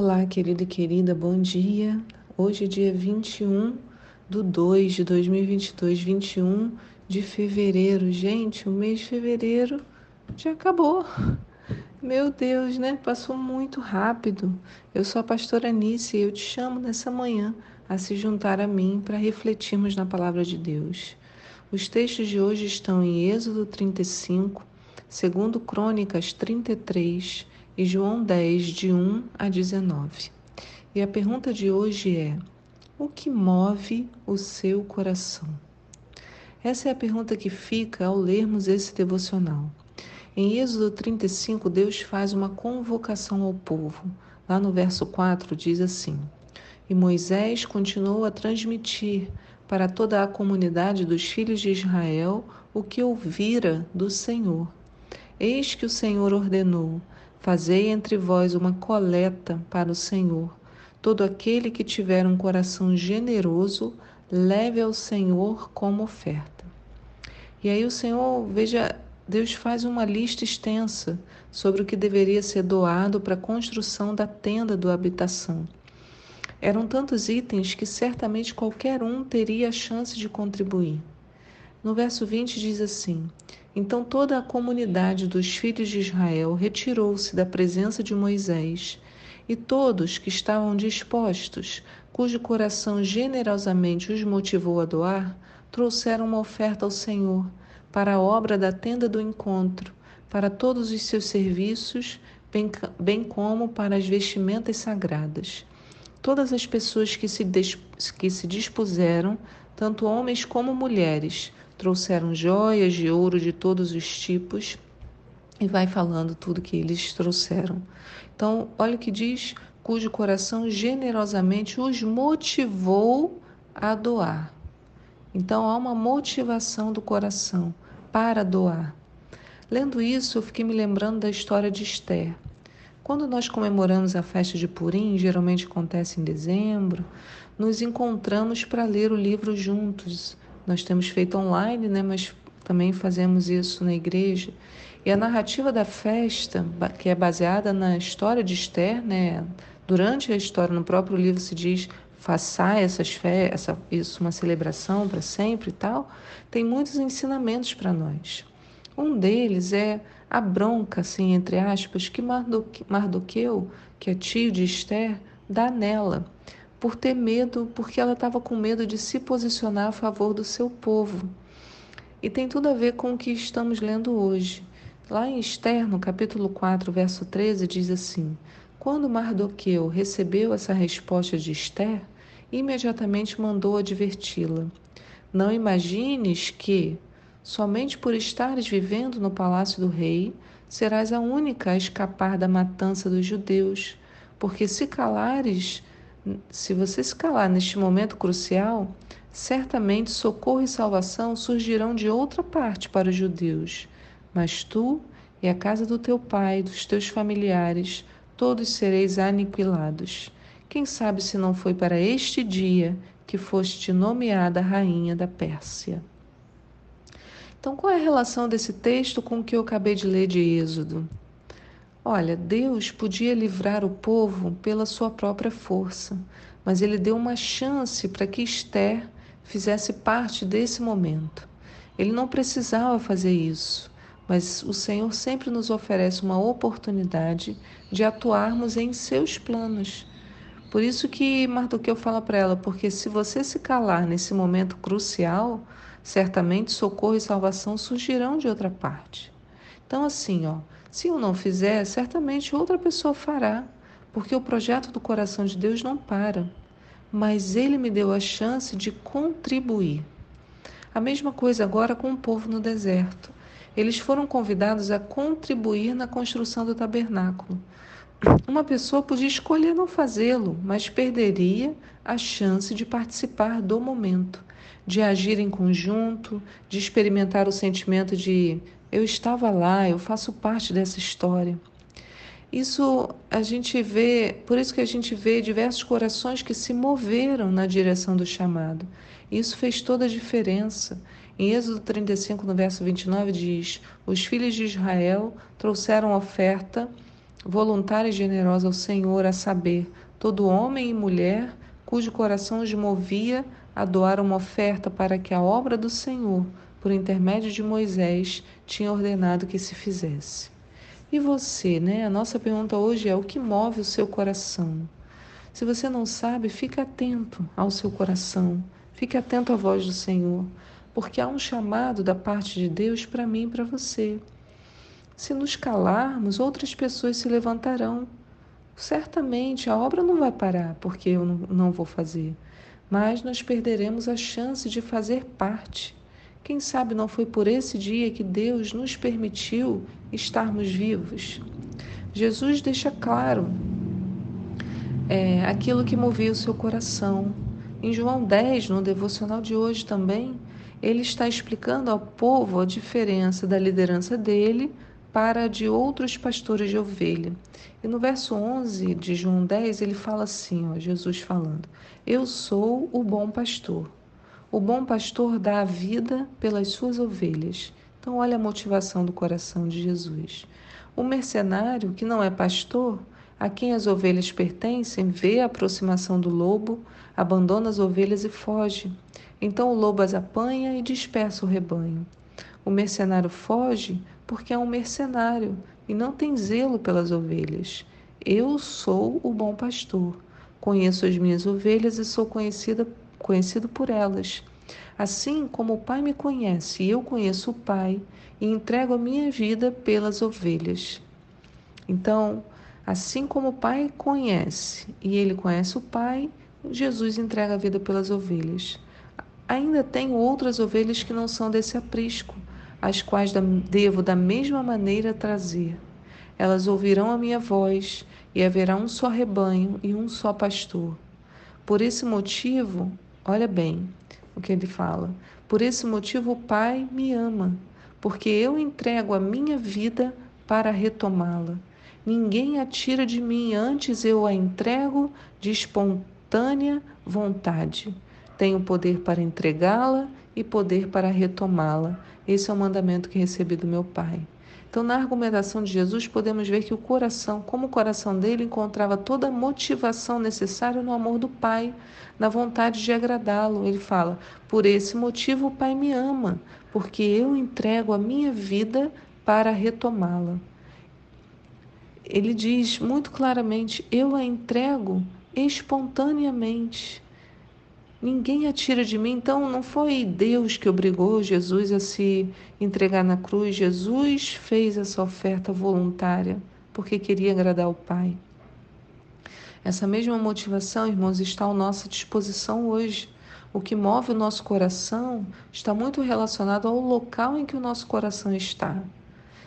Olá, querido e querida, bom dia. Hoje é dia 21 do 2 de 2022, 21 de fevereiro. Gente, o mês de fevereiro já acabou. Meu Deus, né? Passou muito rápido. Eu sou a pastora Anice e eu te chamo nessa manhã a se juntar a mim para refletirmos na palavra de Deus. Os textos de hoje estão em Êxodo 35, segundo Crônicas 33 e João 10, de 1 a 19. E a pergunta de hoje é: o que move o seu coração? Essa é a pergunta que fica ao lermos esse devocional. Em Êxodo 35, Deus faz uma convocação ao povo. Lá no verso 4 diz assim: E Moisés continuou a transmitir para toda a comunidade dos filhos de Israel o que ouvira do Senhor. Eis que o Senhor ordenou: Fazei entre vós uma coleta para o Senhor. Todo aquele que tiver um coração generoso, leve ao Senhor como oferta. E aí o Senhor, veja, Deus faz uma lista extensa sobre o que deveria ser doado para a construção da tenda do habitação. Eram tantos itens que certamente qualquer um teria a chance de contribuir. No verso 20 diz assim: Então toda a comunidade dos filhos de Israel retirou-se da presença de Moisés, e todos que estavam dispostos, cujo coração generosamente os motivou a doar, trouxeram uma oferta ao Senhor para a obra da tenda do encontro, para todos os seus serviços, bem, bem como para as vestimentas sagradas. Todas as pessoas que se, que se dispuseram, tanto homens como mulheres, trouxeram joias de ouro de todos os tipos e vai falando tudo que eles trouxeram. Então, olha o que diz: cujo coração generosamente os motivou a doar. Então, há uma motivação do coração para doar. Lendo isso, eu fiquei me lembrando da história de Esther. Quando nós comemoramos a festa de Purim, geralmente acontece em dezembro, nos encontramos para ler o livro juntos. Nós temos feito online, né, mas também fazemos isso na igreja. E a narrativa da festa, que é baseada na história de Esther, né, durante a história, no próprio livro se diz façai essas fé, essa, isso uma celebração para sempre e tal, tem muitos ensinamentos para nós. Um deles é a bronca, assim, entre aspas, que Mardoqueu, que é tio de Esther, dá nela por ter medo, porque ela estava com medo de se posicionar a favor do seu povo. E tem tudo a ver com o que estamos lendo hoje. Lá em Esther, no capítulo 4, verso 13, diz assim: Quando Mardoqueu recebeu essa resposta de Esther, imediatamente mandou adverti-la: Não imagines que, somente por estares vivendo no palácio do rei, serás a única a escapar da matança dos judeus, porque se calares se você se calar neste momento crucial, certamente socorro e salvação surgirão de outra parte para os judeus. Mas tu e a casa do teu pai, dos teus familiares, todos sereis aniquilados. Quem sabe se não foi para este dia que foste nomeada rainha da Pérsia? Então, qual é a relação desse texto com o que eu acabei de ler de Êxodo? Olha, Deus podia livrar o povo pela sua própria força, mas ele deu uma chance para que Esther fizesse parte desse momento. Ele não precisava fazer isso, mas o Senhor sempre nos oferece uma oportunidade de atuarmos em seus planos. Por isso que Mardoqueu fala para ela, porque se você se calar nesse momento crucial, certamente socorro e salvação surgirão de outra parte. Então assim, ó, se eu não fizer, certamente outra pessoa fará, porque o projeto do coração de Deus não para. Mas ele me deu a chance de contribuir. A mesma coisa agora com o povo no deserto. Eles foram convidados a contribuir na construção do tabernáculo. Uma pessoa podia escolher não fazê-lo, mas perderia a chance de participar do momento, de agir em conjunto, de experimentar o sentimento de eu estava lá, eu faço parte dessa história. Isso a gente vê, por isso que a gente vê diversos corações que se moveram na direção do chamado. Isso fez toda a diferença. Em Êxodo 35, no verso 29, diz: Os filhos de Israel trouxeram oferta voluntária e generosa ao Senhor, a saber, todo homem e mulher cujo coração os movia a doar uma oferta para que a obra do Senhor, por intermédio de Moisés, tinha ordenado que se fizesse. E você, né? A nossa pergunta hoje é: o que move o seu coração? Se você não sabe, fique atento ao seu coração, fique atento à voz do Senhor, porque há um chamado da parte de Deus para mim e para você. Se nos calarmos, outras pessoas se levantarão. Certamente a obra não vai parar porque eu não vou fazer, mas nós perderemos a chance de fazer parte. Quem sabe não foi por esse dia que Deus nos permitiu estarmos vivos? Jesus deixa claro é, aquilo que movia o seu coração. Em João 10, no devocional de hoje também, ele está explicando ao povo a diferença da liderança dele para a de outros pastores de ovelha. E no verso 11 de João 10, ele fala assim, ó, Jesus falando: Eu sou o bom pastor. O bom pastor dá a vida pelas suas ovelhas. Então, olha a motivação do coração de Jesus. O mercenário, que não é pastor, a quem as ovelhas pertencem, vê a aproximação do lobo, abandona as ovelhas e foge. Então o lobo as apanha e dispersa o rebanho. O mercenário foge porque é um mercenário e não tem zelo pelas ovelhas. Eu sou o bom pastor. Conheço as minhas ovelhas e sou conhecida, conhecido por elas. Assim como o Pai me conhece e eu conheço o Pai, e entrego a minha vida pelas ovelhas. Então, Assim como o Pai conhece e ele conhece o Pai, Jesus entrega a vida pelas ovelhas. Ainda tenho outras ovelhas que não são desse aprisco, as quais devo da mesma maneira trazer. Elas ouvirão a minha voz, e haverá um só rebanho e um só pastor. Por esse motivo, olha bem o que ele fala: por esse motivo o Pai me ama, porque eu entrego a minha vida para retomá-la. Ninguém a tira de mim, antes eu a entrego de espontânea vontade. Tenho poder para entregá-la e poder para retomá-la. Esse é o mandamento que recebi do meu Pai. Então, na argumentação de Jesus, podemos ver que o coração, como o coração dele, encontrava toda a motivação necessária no amor do Pai, na vontade de agradá-lo. Ele fala: Por esse motivo o Pai me ama, porque eu entrego a minha vida para retomá-la ele diz muito claramente: Eu a entrego espontaneamente. Ninguém a tira de mim. Então, não foi Deus que obrigou Jesus a se entregar na cruz. Jesus fez essa oferta voluntária porque queria agradar o Pai. Essa mesma motivação, irmãos, está à nossa disposição hoje. O que move o nosso coração está muito relacionado ao local em que o nosso coração está.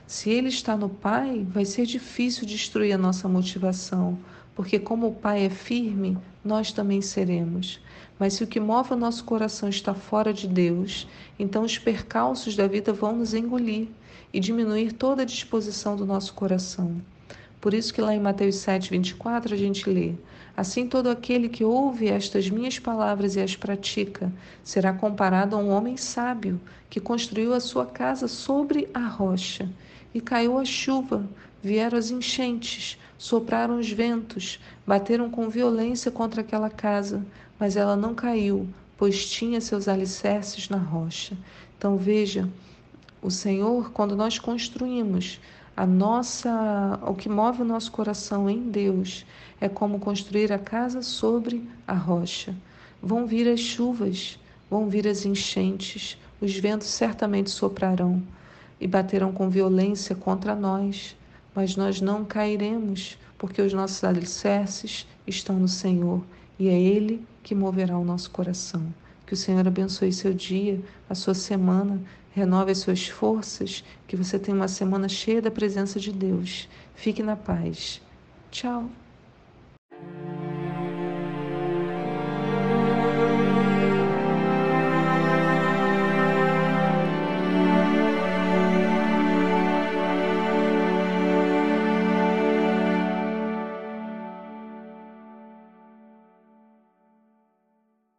Se ele está no Pai, vai ser difícil destruir a nossa motivação, porque como o Pai é firme, nós também seremos. Mas se o que move o nosso coração está fora de Deus, então os percalços da vida vão nos engolir e diminuir toda a disposição do nosso coração. Por isso que lá em Mateus 7, 24 a gente lê: Assim todo aquele que ouve estas minhas palavras e as pratica será comparado a um homem sábio que construiu a sua casa sobre a rocha. E caiu a chuva, vieram as enchentes, sopraram os ventos, bateram com violência contra aquela casa, mas ela não caiu, pois tinha seus alicerces na rocha. Então veja, o Senhor, quando nós construímos a nossa, o que move o nosso coração em Deus, é como construir a casa sobre a rocha. Vão vir as chuvas, vão vir as enchentes, os ventos certamente soprarão e baterão com violência contra nós, mas nós não cairemos, porque os nossos alicerces estão no Senhor e é Ele que moverá o nosso coração. Que o Senhor abençoe seu dia, a sua semana, renove as suas forças, que você tenha uma semana cheia da presença de Deus. Fique na paz. Tchau.